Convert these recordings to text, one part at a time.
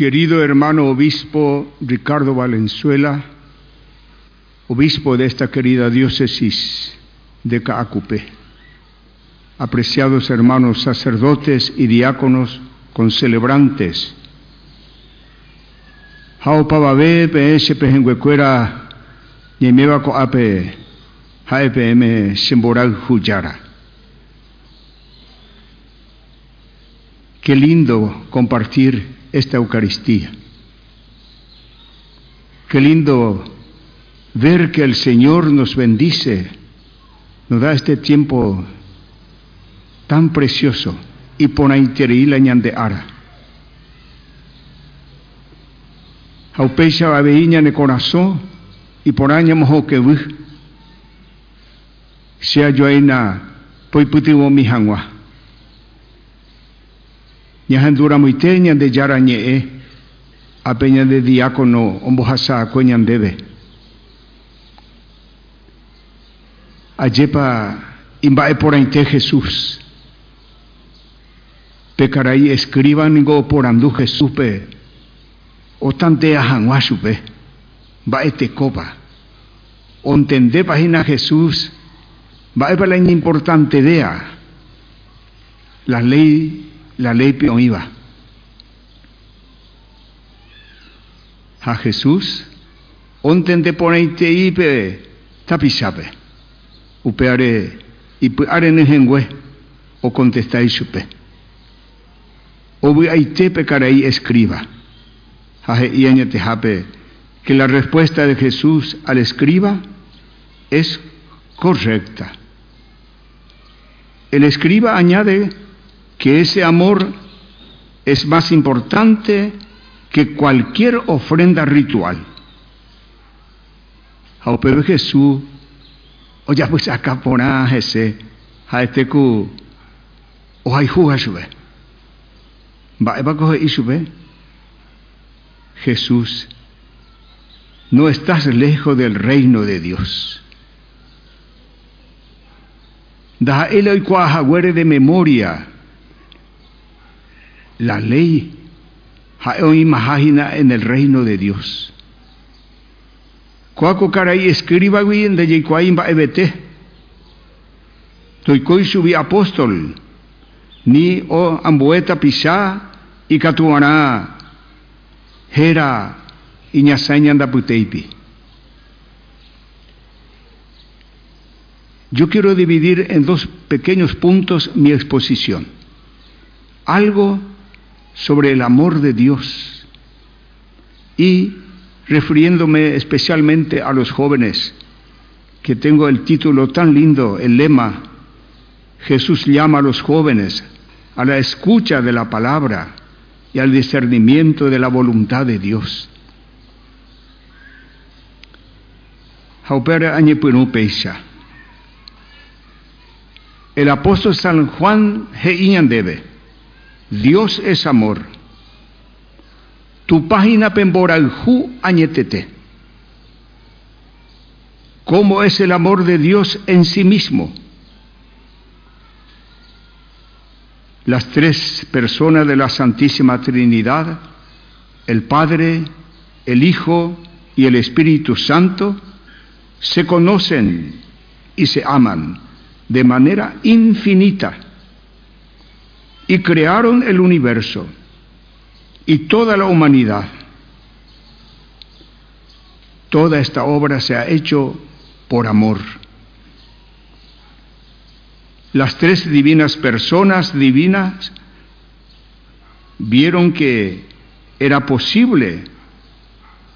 Querido hermano obispo Ricardo Valenzuela, obispo de esta querida diócesis de Caacupé, apreciados hermanos sacerdotes y diáconos concelebrantes, Hao pababe pe pehenguecuera ñemeba ko ape haepm semboral huyara. Qué lindo compartir esta Eucaristía. Qué lindo ver que el Señor nos bendice, nos da este tiempo tan precioso y por la ñande ara. Aupecha abeiña ne corazón y por año mojo que sea yo aina poi putiwo mi hangwa. Ñahandura muiteña de yarañe a peña de diácono ombojasa cueñan debe. Ayepa imbae por ainte Jesús. Pecaray escriban go por andu Jesús pe. O tante ajanguashu pe. Bae te copa. O entende página Jesús. Bae para la importante dea. La ley la ley iba. A Jesús, onten de poneite ipe tapisape, upeare, ipe nejengüe, o contestáis supe. O voy aite pecarai escriba. Haje iaña jape que la respuesta de Jesús al escriba es correcta. El escriba añade que ese amor es más importante que cualquier ofrenda ritual. Pero Jesús, oye, pues acá por ese, a este cu, o hay juga sube. Va a coger y sube. Jesús, no estás lejos del reino de Dios. Da el hoy de memoria la ley imagina en el reino de Dios. Cuaco caray escriba bien de Yecuaim va ebete. Toikoi subi apóstol. Ni o ambueta pisá y catuana. Hera y ñasañanda puteipi. Yo quiero dividir en dos pequeños puntos mi exposición. Algo sobre el amor de Dios. Y refiriéndome especialmente a los jóvenes, que tengo el título tan lindo, el lema, Jesús llama a los jóvenes a la escucha de la palabra y al discernimiento de la voluntad de Dios. El apóstol San Juan debe Dios es amor. Tu página pemboraljú añetete. ¿Cómo es el amor de Dios en sí mismo? Las tres personas de la Santísima Trinidad, el Padre, el Hijo y el Espíritu Santo, se conocen y se aman de manera infinita y crearon el universo y toda la humanidad. Toda esta obra se ha hecho por amor. Las tres divinas personas divinas vieron que era posible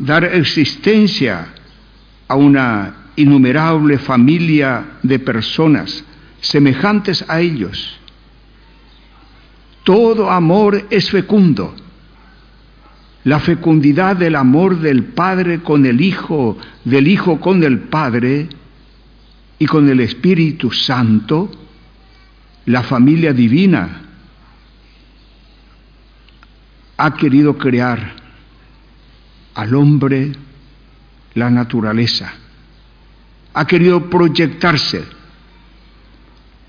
dar existencia a una innumerable familia de personas semejantes a ellos todo amor es fecundo. La fecundidad del amor del Padre con el Hijo, del Hijo con el Padre y con el Espíritu Santo, la familia divina ha querido crear al hombre la naturaleza, ha querido proyectarse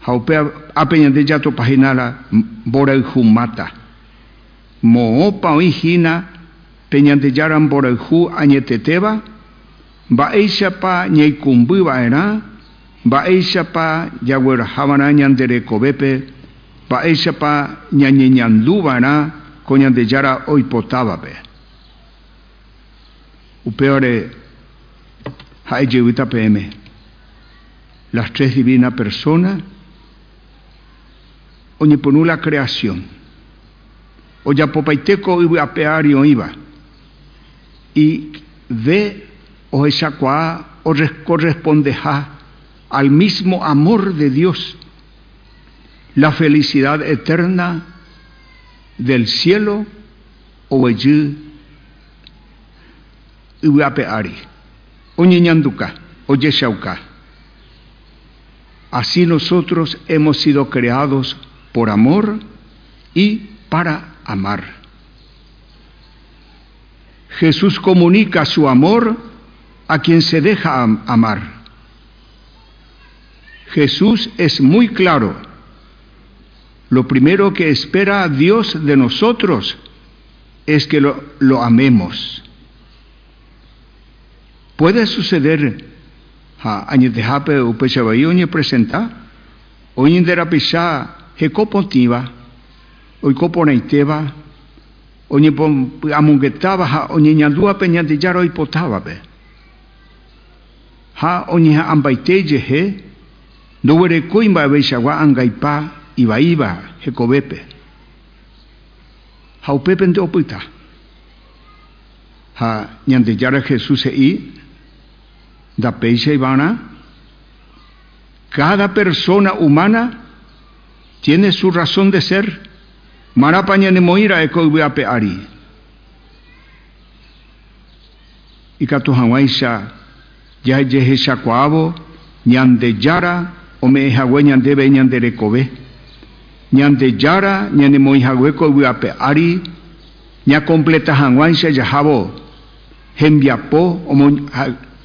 haupea apeña de yato paginala bora humata mo opa hina peñandeyaran borayhu añeteteva, mba'éichapa ñaikumbýva'erã, mba'éichapa jaguerahava'erã ñanderekovépe, mba'éichapa ñañeñandúva'erã ko ñandejára oipotávape. Upévare ha'ejevýta peẽme. Las tres divinas personas oñepyrũ la creación. Ojapopaiteko yvy'apeári oĩva. Y ve ohechakuaa o correspondeja al mismo amor de Dios, la felicidad eterna del cielo o allí yvy'apeári. Oñeñanduka, oyechauka. Así nosotros hemos sido creados por amor y para amar. Jesús comunica su amor a quien se deja amar. Jesús es muy claro. Lo primero que espera Dios de nosotros es que lo, amemos. Puede suceder presenta oñinderapisha hekopotiva oikoponaiteva oñeamungetava ha oñeñandúape ñandejára oipotávape ha oñeha'ãmbaitéjehe ndoguerekói mba'eveichagua angaipa ivaíva hekovépe ha upépe nde opyta. Ha ñandejára Jesús he'i ndapéicha ivárã cada persona humana tiene su razón de ser. Marapa ñanemoíra eko yvy'ápe ári ikatu hag̃uáicha jahejehechakuaávo ñandejára ome'ẽhague ñandéve ñanderekove ñandejára ñanemoĩhaguéko yvy'ápe ári ñakompleta hag̃uáicha jahávo hembiapo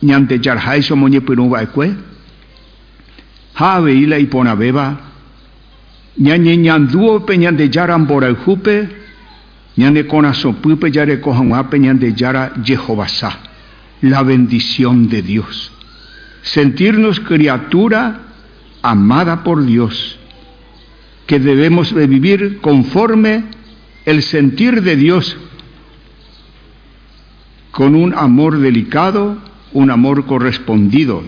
ñandejarháicha omoñepyrũva'ekue ha avei la iporãvéva ñañeñandúope ñandejára mborayhúpe ñande korasõpýpe jareko hag̃uápe ñandejára Jehovasá la bendición de Dios sentirnos criatura amada por Dios que debemos de vivir conforme el sentir de Dios con un amor delicado, un amor correspondido.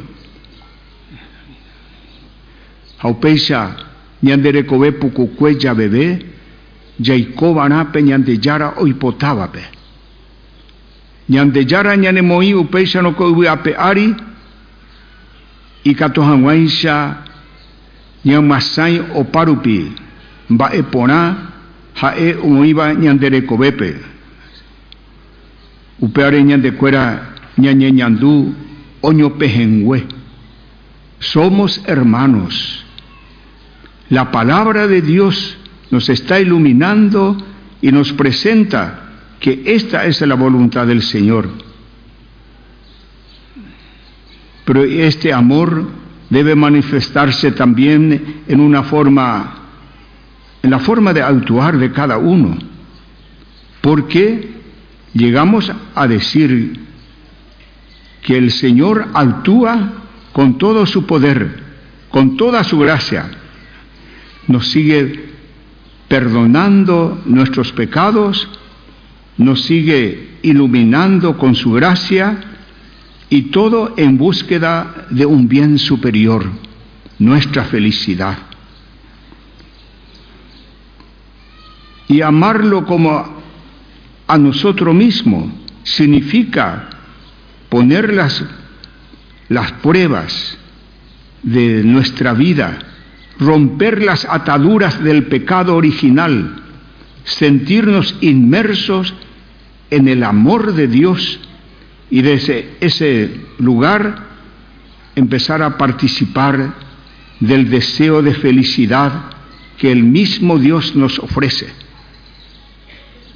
Haupeicha ñanderekove pukukue javeve jaikóva'erãpe ñandejára oipotávape. Ñandejára ñanemoĩ upéicharõko yvy'ápe ári ikatu hag̃uáicha ñamasãi opárupi mba'e porã ha'e oĩva ñanderekovépe upévare ñandekuéra ñañeñandú oñopehengue somos hermanos la palabra de Dios nos está iluminando y nos presenta que esta es la voluntad del Señor. Pero este amor debe manifestarse también en una forma, en la forma de actuar de cada uno. Porque llegamos a decir que el Señor actúa con todo su poder, con toda su gracia, nos sigue perdonando nuestros pecados, nos sigue iluminando con su gracia y todo en búsqueda de un bien superior, nuestra felicidad. Y amarlo como a nosotros mismos significa poner las, las pruebas de nuestra vida, romper las ataduras del pecado original, sentirnos inmersos en el amor de Dios y desde ese lugar empezar a participar del deseo de felicidad que el mismo Dios nos ofrece.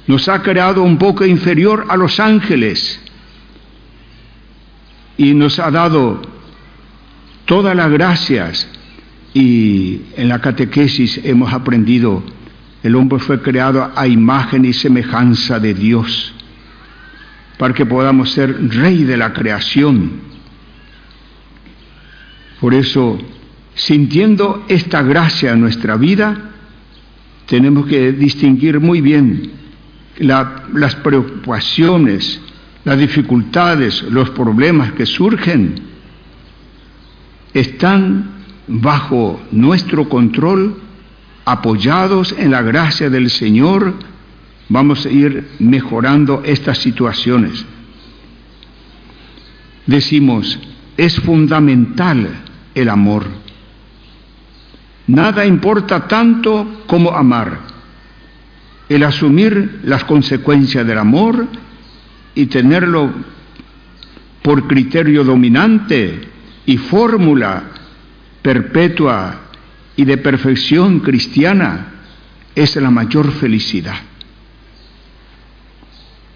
Nos ha creado un poco inferior a los ángeles y nos ha dado todas las gracias y en la catequesis hemos aprendido el hombre fue creado a imagen y semejanza de Dios. para que podamos ser rey de la creación. Por eso, sintiendo esta gracia en nuestra vida, tenemos que distinguir muy bien las preocupaciones, las dificultades, los problemas que surgen, están bajo nuestro control, apoyados en la gracia del Señor, vamos a ir mejorando estas situaciones. Decimos, es fundamental el amor. Nada importa tanto como amar. El asumir las consecuencias del amor y tenerlo por criterio dominante y fórmula perpetua y de perfección cristiana es la mayor felicidad.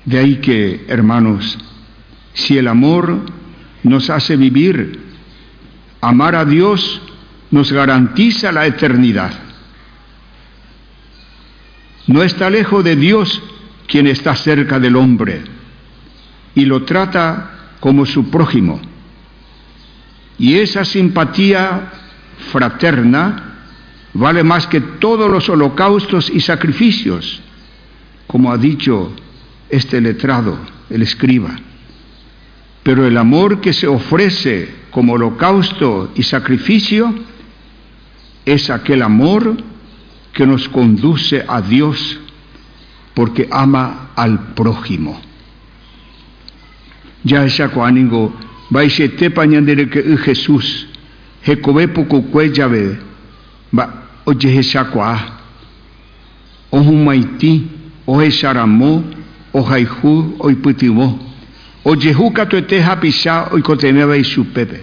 De ahí que, hermanos, si el amor nos hace vivir, amar a Dios nos garantiza la eternidad. No está lejos de Dios quien está cerca del hombre y lo trata como su prójimo. Y esa simpatía fraterna vale más que todos los holocaustos y sacrificios, como ha dicho este letrado, el escriba. Pero el amor que se ofrece como holocausto y sacrificio es aquel amor que nos conduce a Dios porque ama al prójimo. Ya Jesús he kobe poco cuellave va oye esa cua o humaiti o esaramo o jaihu o iputimo o jehuka tu te hapisha o ikotemeba isupepe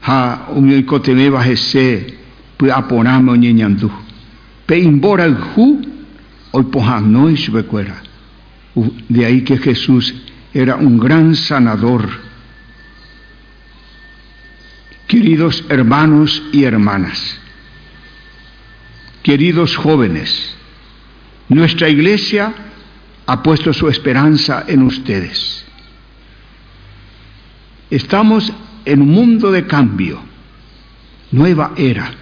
ha o mi ikotemeba hese pu aponame o nyenyandu pe imbora hu o pohano isupecuera de ahí que Jesús era un gran sanador Queridos hermanos y hermanas, queridos jóvenes, nuestra iglesia ha puesto su esperanza en ustedes. Estamos en un mundo de cambio, nueva era,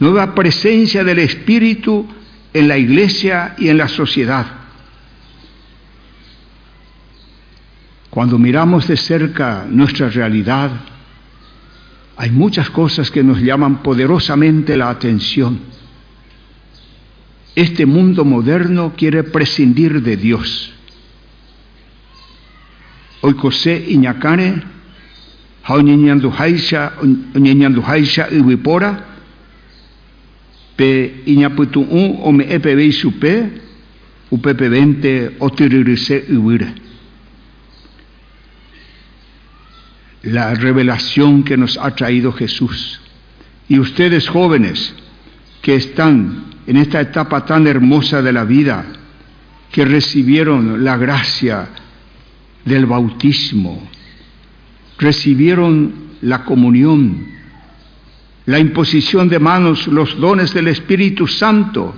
nueva presencia del Espíritu en la iglesia y en la sociedad. Cuando miramos de cerca nuestra realidad, hay muchas cosas que nos llaman poderosamente la atención. Este mundo moderno quiere prescindir de Dios. Hoy José Iñacane, Haisha Ibipora, Pe Iñaputu o me epe supe, upepe vente o tiririse la revelación que nos ha traído Jesús. Y ustedes jóvenes que están en esta etapa tan hermosa de la vida, que recibieron la gracia del bautismo, recibieron la comunión, la imposición de manos, los dones del Espíritu Santo,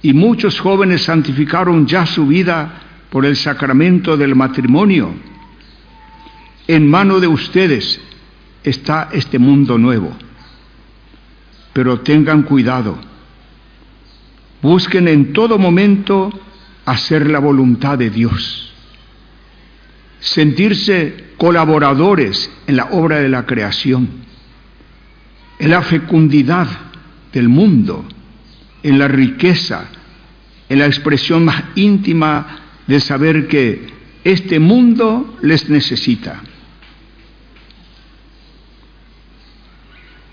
y muchos jóvenes santificaron ya su vida por el sacramento del matrimonio en mano de ustedes está este mundo nuevo. Pero tengan cuidado. Busquen en todo momento hacer la voluntad de Dios. Sentirse colaboradores en la obra de la creación, en la fecundidad del mundo, en la riqueza, en la expresión más íntima de saber que este mundo les necesita.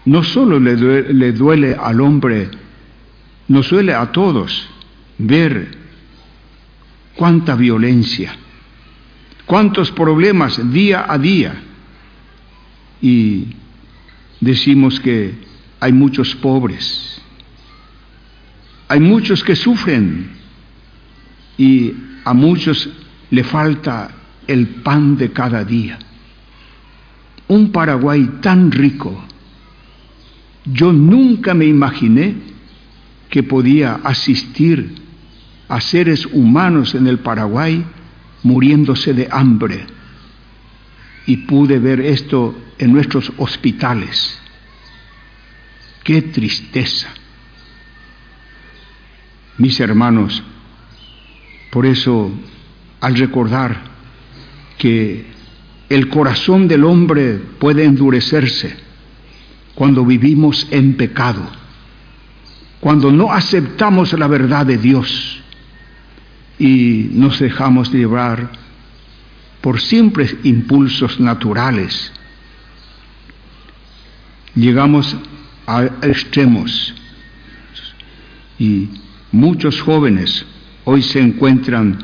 No solo le duele, al hombre, nos duele a todos ver cuánta violencia, cuántos problemas día a día. Y decimos que hay muchos pobres, hay muchos que sufren y a muchos le falta el pan de cada día. Un Paraguay tan rico, yo nunca me imaginé que podía asistir a seres humanos en el Paraguay muriéndose de hambre. Y pude ver esto en nuestros hospitales. Qué tristeza. Mis hermanos, por eso al recordar que el corazón del hombre puede endurecerse cuando vivimos en pecado, cuando no aceptamos la verdad de Dios y nos dejamos llevar por simples impulsos naturales. Llegamos a extremos y muchos jóvenes hoy se encuentran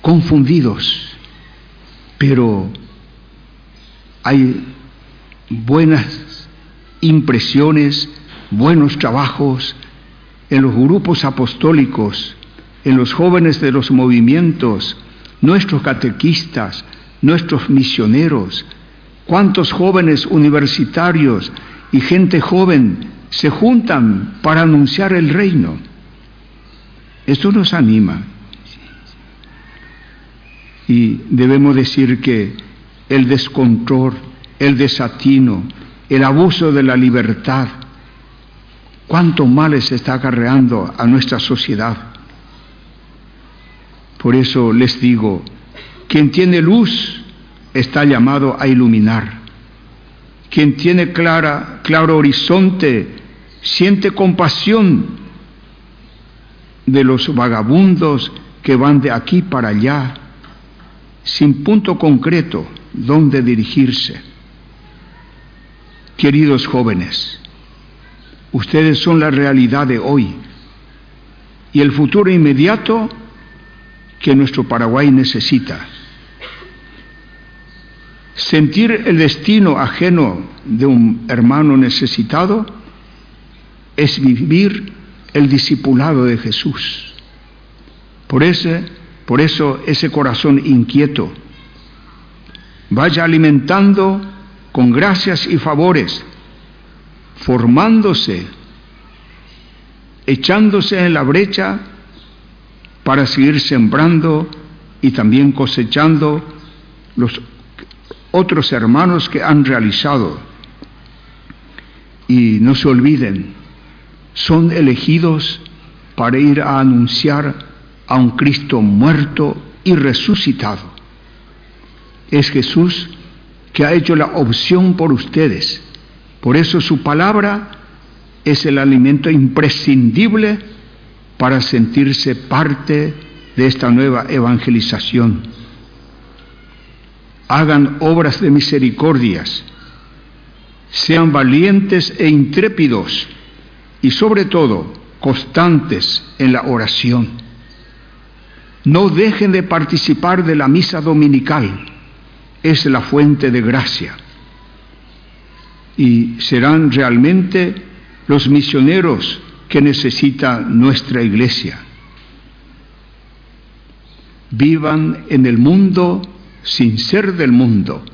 confundidos, pero hay buenas impresiones, buenos trabajos en los grupos apostólicos, en los jóvenes de los movimientos, nuestros catequistas, nuestros misioneros, cuántos jóvenes universitarios y gente joven se juntan para anunciar el reino. Esto nos anima. Y debemos decir que el descontrol, el desatino, el abuso de la libertad, cuánto males está acarreando a nuestra sociedad. Por eso les digo, quien tiene luz está llamado a iluminar. Quien tiene clara, claro horizonte siente compasión de los vagabundos que van de aquí para allá sin punto concreto donde dirigirse. Queridos jóvenes, ustedes son la realidad de hoy y el futuro inmediato que nuestro Paraguay necesita. Sentir el destino ajeno de un hermano necesitado es vivir el discipulado de Jesús. Por, ese, por eso ese corazón inquieto vaya alimentando con gracias y favores, formándose, echándose en la brecha para seguir sembrando y también cosechando los otros hermanos que han realizado. Y no se olviden, son elegidos para ir a anunciar a un Cristo muerto y resucitado. Es Jesús que ha hecho la opción por ustedes. Por eso su palabra es el alimento imprescindible para sentirse parte de esta nueva evangelización. Hagan obras de misericordias, sean valientes e intrépidos y sobre todo constantes en la oración. No dejen de participar de la misa dominical, es la fuente de gracia. Y serán realmente los misioneros que necesita nuestra iglesia. Vivan en el mundo sin ser del mundo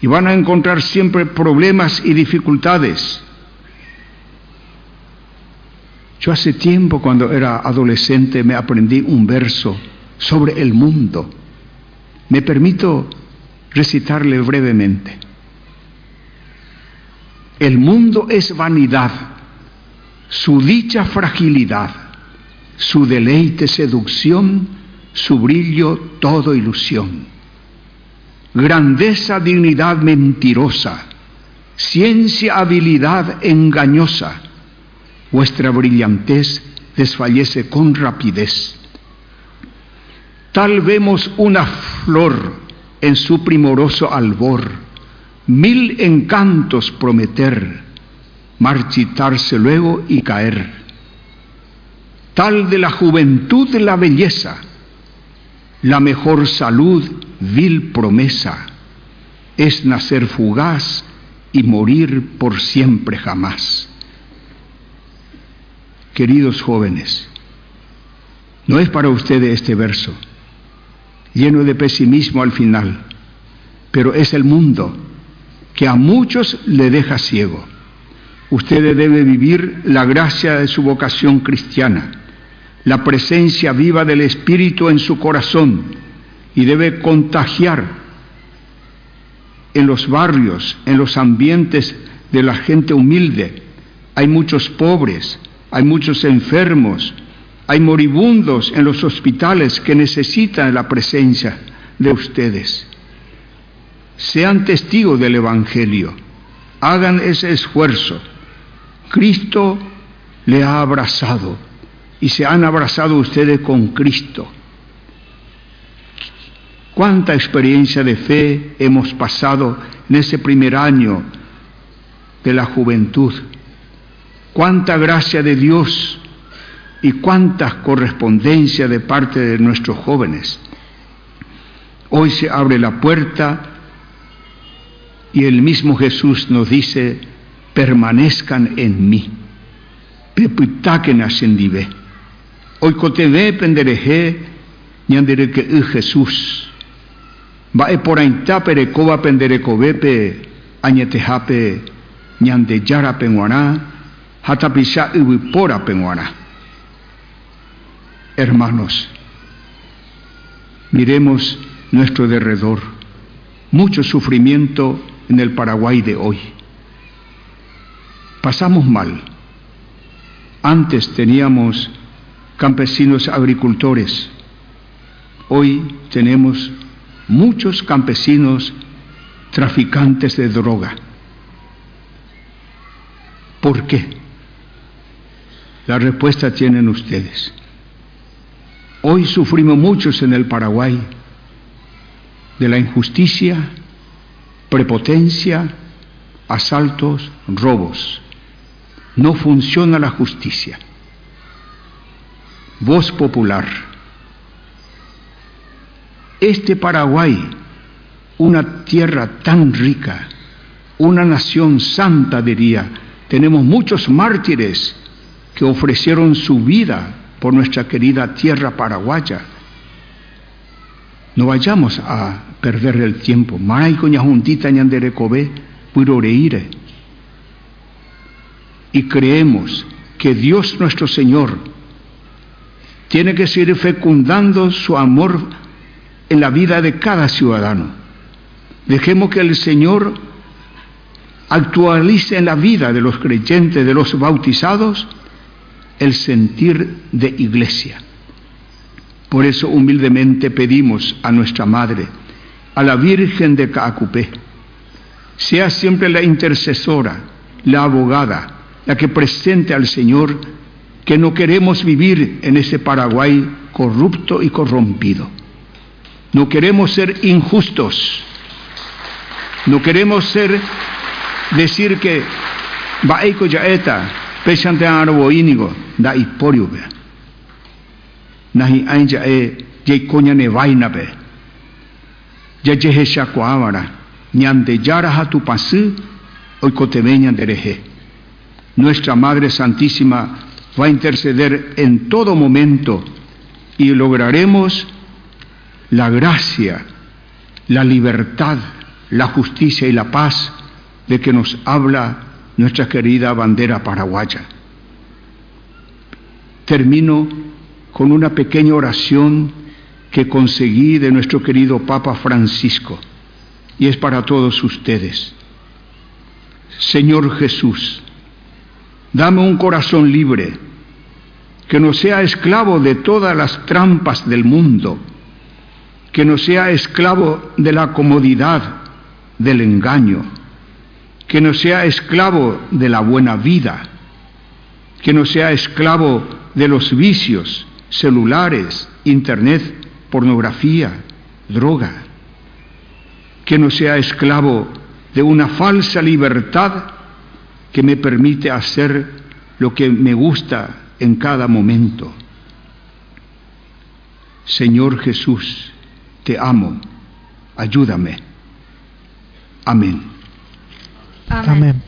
y van a encontrar siempre problemas y dificultades yo hace tiempo, cuando era adolescente, me aprendí un verso sobre el mundo. Me permito recitarle brevemente. El mundo es vanidad, su dicha fragilidad, su deleite seducción, su brillo todo ilusión. Grandeza, dignidad mentirosa, ciencia, habilidad engañosa vuestra brillantez desfallece con rapidez. Tal vemos una flor en su primoroso albor, mil encantos prometer, marchitarse luego y caer. Tal de la juventud de la belleza, la mejor salud, vil promesa, es nacer fugaz y morir por siempre jamás queridos jóvenes, no es para ustedes este verso, lleno de pesimismo al final, pero es el mundo que a muchos le deja ciego. Ustedes deben vivir la gracia de su vocación cristiana, la presencia viva del Espíritu en su corazón y debe contagiar en los barrios, en los ambientes de la gente humilde. Hay muchos pobres, hay muchos enfermos, hay moribundos en los hospitales que necesitan la presencia de ustedes. Sean testigos del Evangelio, hagan ese esfuerzo. Cristo le ha abrazado y se han abrazado ustedes con Cristo. ¿Cuánta experiencia de fe hemos pasado en ese primer año de la juventud? ¿Cuánta gracia de Dios y cuánta correspondencia de parte de nuestros jóvenes? Hoy se abre la puerta y el mismo Jesús nos dice, permanezcan en mí. Pepitaken ascendive. Hoy coteve pendereje, ñandere que Jesús. Va e por ainta perecoba penderecovepe, añetejape, ñande yara penguaná, hatapisa ubipora penguaná. Hermanos, miremos nuestro derredor. Mucho sufrimiento en el Paraguay de hoy. Pasamos mal. Antes teníamos campesinos agricultores. Hoy tenemos muchos campesinos traficantes de droga. ¿Por qué? La respuesta tienen ustedes. Hoy sufrimos muchos en el Paraguay de la injusticia, prepotencia, asaltos, robos. No funciona la justicia. Voz popular. Este Paraguay, una tierra tan rica, una nación santa diría, tenemos muchos mártires que ofrecieron su vida por nuestra querida tierra paraguaya. No vayamos a perder el tiempo. Y creemos que Dios nuestro Señor tiene que seguir fecundando su amor en la vida de cada ciudadano. Dejemos que el Señor actualice en la vida de los creyentes, de los bautizados, el sentir de iglesia. Por eso humildemente pedimos a nuestra Madre, a la Virgen de Caacupé, sea siempre la intercesora, la abogada, la que presente al Señor que no queremos vivir en ese Paraguay corrupto y corrompido. No queremos ser injustos. No queremos ser decir que vaiko yaeta pesante arbo ínigo da iporio nahi ainja e ye konya ne vaina be ya ye sha kuavara ñande yara hatu pasu oikotemeña dereje nuestra madre santísima va a interceder en todo momento y lograremos la gracia la libertad la justicia y la paz de que nos habla nuestra querida bandera paraguaya termino con una pequeña oración que conseguí de nuestro querido Papa Francisco y es para todos ustedes. Señor Jesús, dame un corazón libre, que no sea esclavo de todas las trampas del mundo, que no sea esclavo de la comodidad, del engaño, que no sea esclavo de la buena vida, que no sea esclavo de los vicios, celulares, internet, pornografía, droga. Que no sea esclavo de una falsa libertad que me permite hacer lo que me gusta en cada momento. Señor Jesús, te amo, ayúdame. Amén. Amén.